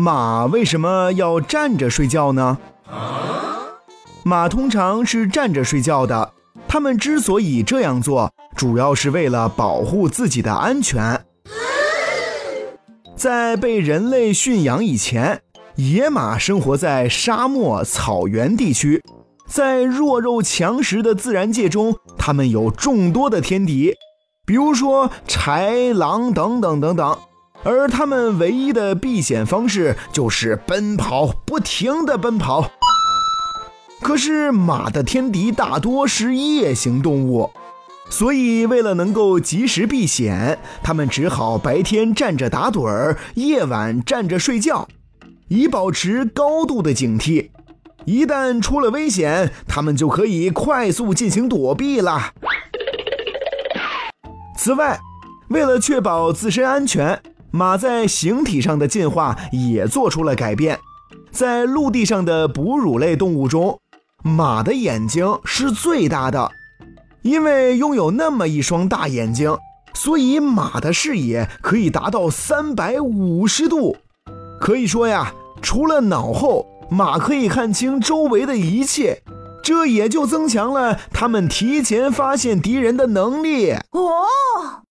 马为什么要站着睡觉呢？马通常是站着睡觉的。它们之所以这样做，主要是为了保护自己的安全。在被人类驯养以前，野马生活在沙漠、草原地区，在弱肉强食的自然界中，它们有众多的天敌，比如说豺狼等等等等。而它们唯一的避险方式就是奔跑，不停地奔跑。可是马的天敌大多是夜行动物，所以为了能够及时避险，它们只好白天站着打盹儿，夜晚站着睡觉，以保持高度的警惕。一旦出了危险，他们就可以快速进行躲避了。此外，为了确保自身安全，马在形体上的进化也做出了改变。在陆地上的哺乳类动物中，马的眼睛是最大的，因为拥有那么一双大眼睛，所以马的视野可以达到三百五十度。可以说呀，除了脑后，马可以看清周围的一切，这也就增强了它们提前发现敌人的能力。哦。